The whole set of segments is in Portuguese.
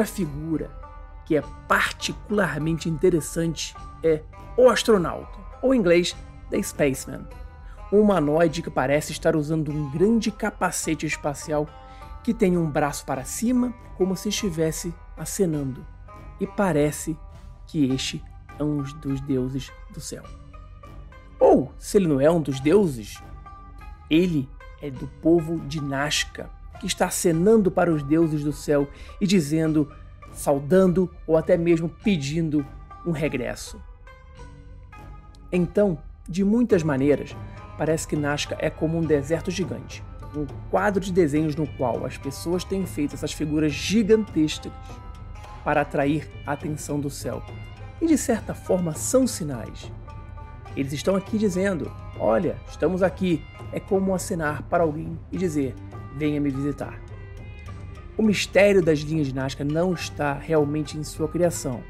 Outra figura que é particularmente interessante é o astronauta, ou em inglês, The Spaceman. Um humanoide que parece estar usando um grande capacete espacial que tem um braço para cima, como se estivesse acenando. E parece que este é um dos deuses do céu. Ou, se ele não é um dos deuses, ele é do povo de Nazca, que está acenando para os deuses do céu e dizendo, saudando ou até mesmo pedindo um regresso. Então, de muitas maneiras, parece que Nazca é como um deserto gigante, um quadro de desenhos no qual as pessoas têm feito essas figuras gigantescas para atrair a atenção do céu. E de certa forma são sinais. Eles estão aqui dizendo: Olha, estamos aqui. É como acenar para alguém e dizer: Venha me visitar. O mistério das linhas de Nazca não está realmente em sua criação.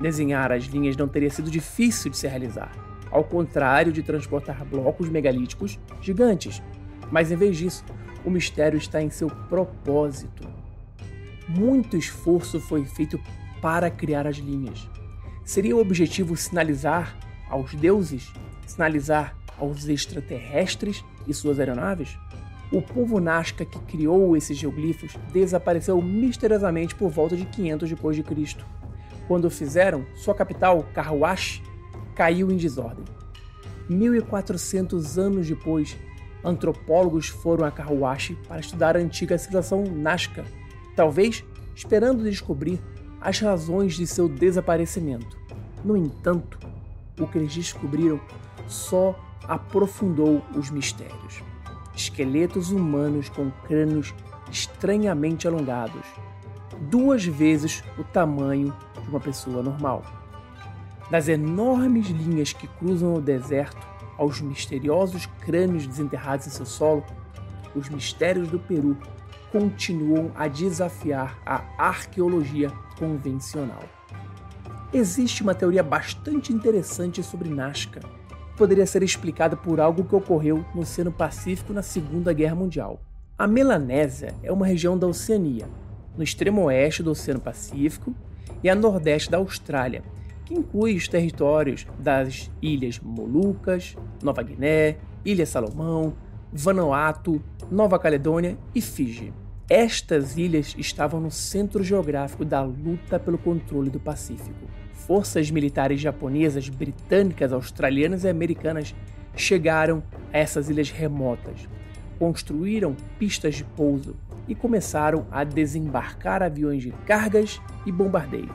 Desenhar as linhas não teria sido difícil de se realizar, ao contrário de transportar blocos megalíticos gigantes. Mas em vez disso, o mistério está em seu propósito. Muito esforço foi feito para criar as linhas. Seria o objetivo sinalizar aos deuses, sinalizar aos extraterrestres e suas aeronaves? O povo Nazca que criou esses geoglifos desapareceu misteriosamente por volta de 500 depois de Cristo. Quando o fizeram, sua capital, Carhuash, caiu em desordem. 1400 anos depois, antropólogos foram a Carhuash para estudar a antiga civilização Nazca, talvez esperando descobrir as razões de seu desaparecimento. No entanto, o que eles descobriram só aprofundou os mistérios. Esqueletos humanos com crânios estranhamente alongados, duas vezes o tamanho de uma pessoa normal. Das enormes linhas que cruzam o deserto aos misteriosos crânios desenterrados em seu solo, os mistérios do Peru continuam a desafiar a arqueologia convencional. Existe uma teoria bastante interessante sobre Nazca, poderia ser explicada por algo que ocorreu no Oceano Pacífico na Segunda Guerra Mundial. A Melanésia é uma região da Oceania, no extremo oeste do Oceano Pacífico e a nordeste da Austrália, que inclui os territórios das ilhas Molucas, Nova Guiné, Ilha Salomão, Vanuatu, Nova Caledônia e Fiji. Estas ilhas estavam no centro geográfico da luta pelo controle do Pacífico. Forças militares japonesas, britânicas, australianas e americanas chegaram a essas ilhas remotas, construíram pistas de pouso e começaram a desembarcar aviões de cargas e bombardeios.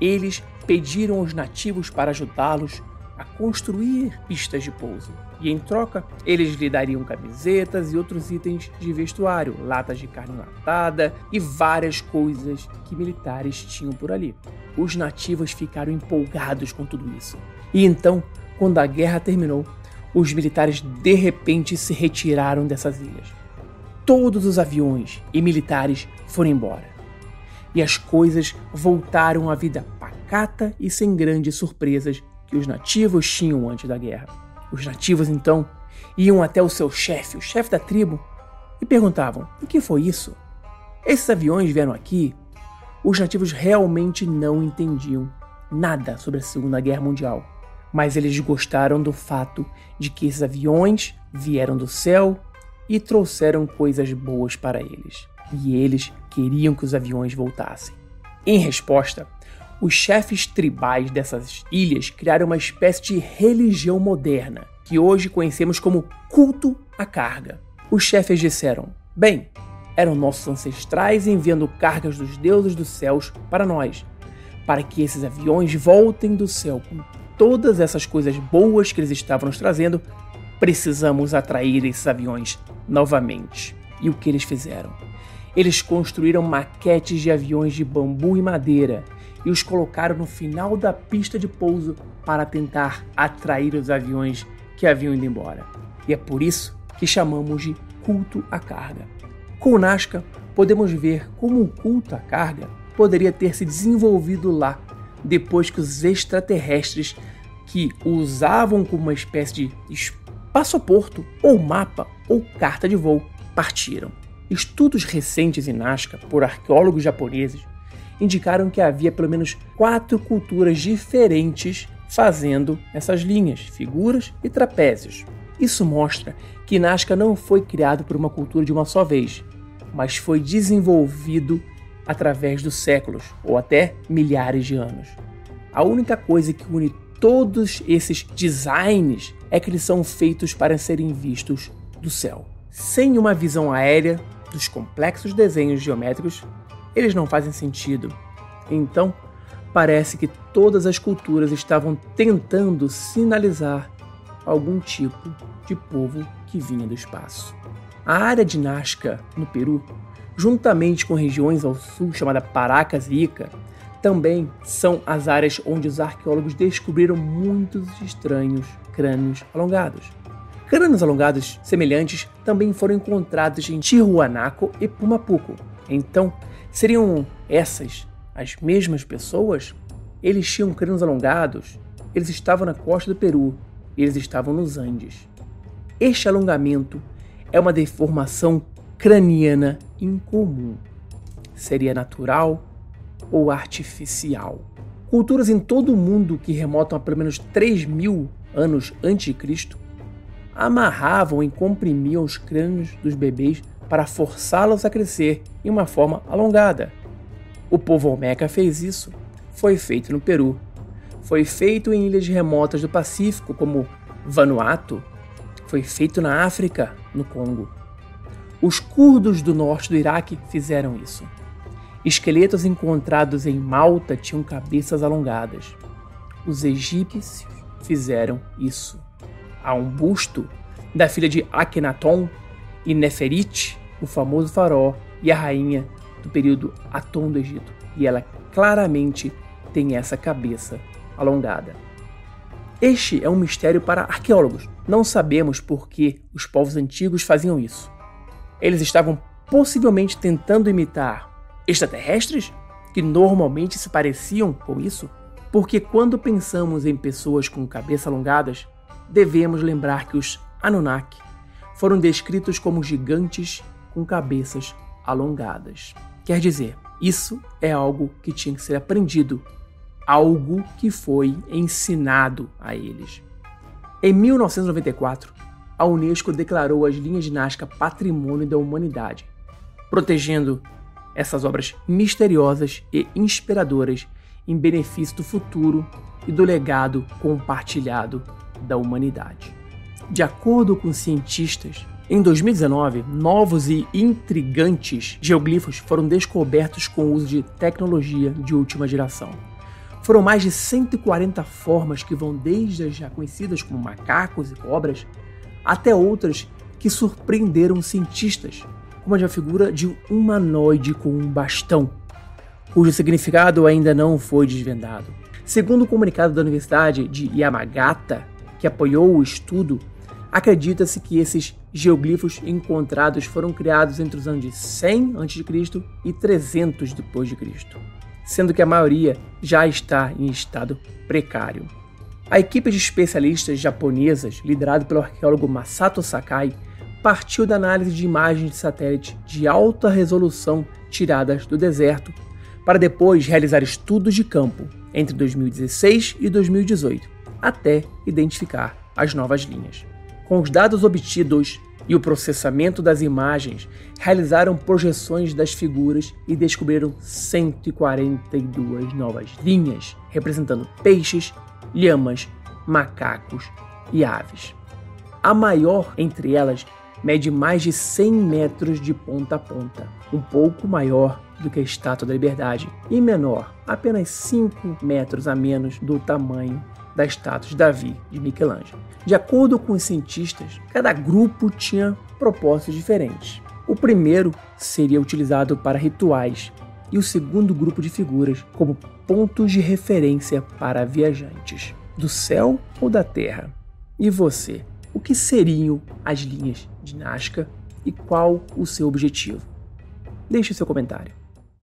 Eles pediram aos nativos para ajudá-los a construir pistas de pouso. E em troca, eles lhe dariam camisetas e outros itens de vestuário, latas de carne latada e várias coisas que militares tinham por ali. Os nativos ficaram empolgados com tudo isso. E então, quando a guerra terminou, os militares de repente se retiraram dessas ilhas. Todos os aviões e militares foram embora. E as coisas voltaram à vida pacata e sem grandes surpresas que os nativos tinham antes da guerra. Os nativos então iam até o seu chefe, o chefe da tribo, e perguntavam: o que foi isso? Esses aviões vieram aqui? Os nativos realmente não entendiam nada sobre a Segunda Guerra Mundial, mas eles gostaram do fato de que esses aviões vieram do céu e trouxeram coisas boas para eles. E eles queriam que os aviões voltassem. Em resposta, os chefes tribais dessas ilhas criaram uma espécie de religião moderna, que hoje conhecemos como culto à carga. Os chefes disseram: Bem, eram nossos ancestrais enviando cargas dos deuses dos céus para nós, para que esses aviões voltem do céu com todas essas coisas boas que eles estavam nos trazendo. Precisamos atrair esses aviões novamente. E o que eles fizeram? Eles construíram maquetes de aviões de bambu e madeira e os colocaram no final da pista de pouso para tentar atrair os aviões que haviam ido embora. E é por isso que chamamos de culto à carga. Com Nazca, podemos ver como o culto à carga poderia ter se desenvolvido lá depois que os extraterrestres que usavam como uma espécie de passaporto ou mapa ou carta de voo partiram. Estudos recentes em Nazca por arqueólogos japoneses indicaram que havia pelo menos quatro culturas diferentes fazendo essas linhas, figuras e trapézios. Isso mostra que Nazca não foi criado por uma cultura de uma só vez, mas foi desenvolvido através dos séculos ou até milhares de anos. A única coisa que une todos esses designs é que eles são feitos para serem vistos do céu. Sem uma visão aérea dos complexos desenhos geométricos, eles não fazem sentido. Então, parece que todas as culturas estavam tentando sinalizar algum tipo de povo que vinha do espaço. A área de Nazca, no Peru, juntamente com regiões ao sul chamada Paracas e Ica, também são as áreas onde os arqueólogos descobriram muitos estranhos crânios alongados. Crânios alongados semelhantes também foram encontrados em Tihuanaco e Pumapuco. Então, seriam essas as mesmas pessoas? Eles tinham crânios alongados, eles estavam na costa do Peru, eles estavam nos Andes. Este alongamento é uma deformação craniana incomum. Seria natural ou artificial? Culturas em todo o mundo que remontam a pelo menos 3 mil anos antes de Cristo amarravam e comprimiam os crânios dos bebês para forçá-los a crescer em uma forma alongada. O povo Olmeca fez isso. Foi feito no Peru. Foi feito em ilhas remotas do Pacífico, como Vanuatu. Foi feito na África, no Congo. Os curdos do norte do Iraque fizeram isso. Esqueletos encontrados em Malta tinham cabeças alongadas. Os egípcios fizeram isso. Há um busto da filha de Akhenaton e Neferit, o famoso faraó e a rainha do período Atom do Egito, e ela claramente tem essa cabeça alongada. Este é um mistério para arqueólogos. Não sabemos por que os povos antigos faziam isso. Eles estavam possivelmente tentando imitar extraterrestres que normalmente se pareciam com isso? Porque quando pensamos em pessoas com cabeça alongadas, devemos lembrar que os Anunnaki foram descritos como gigantes com cabeças alongadas. Quer dizer, isso é algo que tinha que ser aprendido, algo que foi ensinado a eles. Em 1994, a Unesco declarou as linhas de Nazca Patrimônio da Humanidade, protegendo essas obras misteriosas e inspiradoras em benefício do futuro e do legado compartilhado da humanidade. De acordo com cientistas, em 2019, novos e intrigantes geoglifos foram descobertos com o uso de tecnologia de última geração. Foram mais de 140 formas que vão desde as já conhecidas como macacos e cobras até outras que surpreenderam cientistas, como a de uma figura de um humanoide com um bastão, cujo significado ainda não foi desvendado. Segundo o comunicado da Universidade de Yamagata, que apoiou o estudo, acredita-se que esses geoglifos encontrados foram criados entre os anos de 100 a.C. e 300 d.C., sendo que a maioria já está em estado precário. A equipe de especialistas japonesas, liderada pelo arqueólogo Masato Sakai, partiu da análise de imagens de satélite de alta resolução tiradas do deserto, para depois realizar estudos de campo entre 2016 e 2018, até identificar as novas linhas. Com os dados obtidos e o processamento das imagens, realizaram projeções das figuras e descobriram 142 novas linhas, representando peixes, lhamas, macacos e aves. A maior entre elas mede mais de 100 metros de ponta a ponta, um pouco maior do que a Estátua da Liberdade e menor, apenas 5 metros a menos do tamanho da estátua de Davi de Michelangelo. De acordo com os cientistas, cada grupo tinha propósitos diferentes. O primeiro seria utilizado para rituais e o segundo grupo de figuras como pontos de referência para viajantes, do céu ou da terra. E você? o que seriam as linhas de Nazca e qual o seu objetivo. Deixe seu comentário.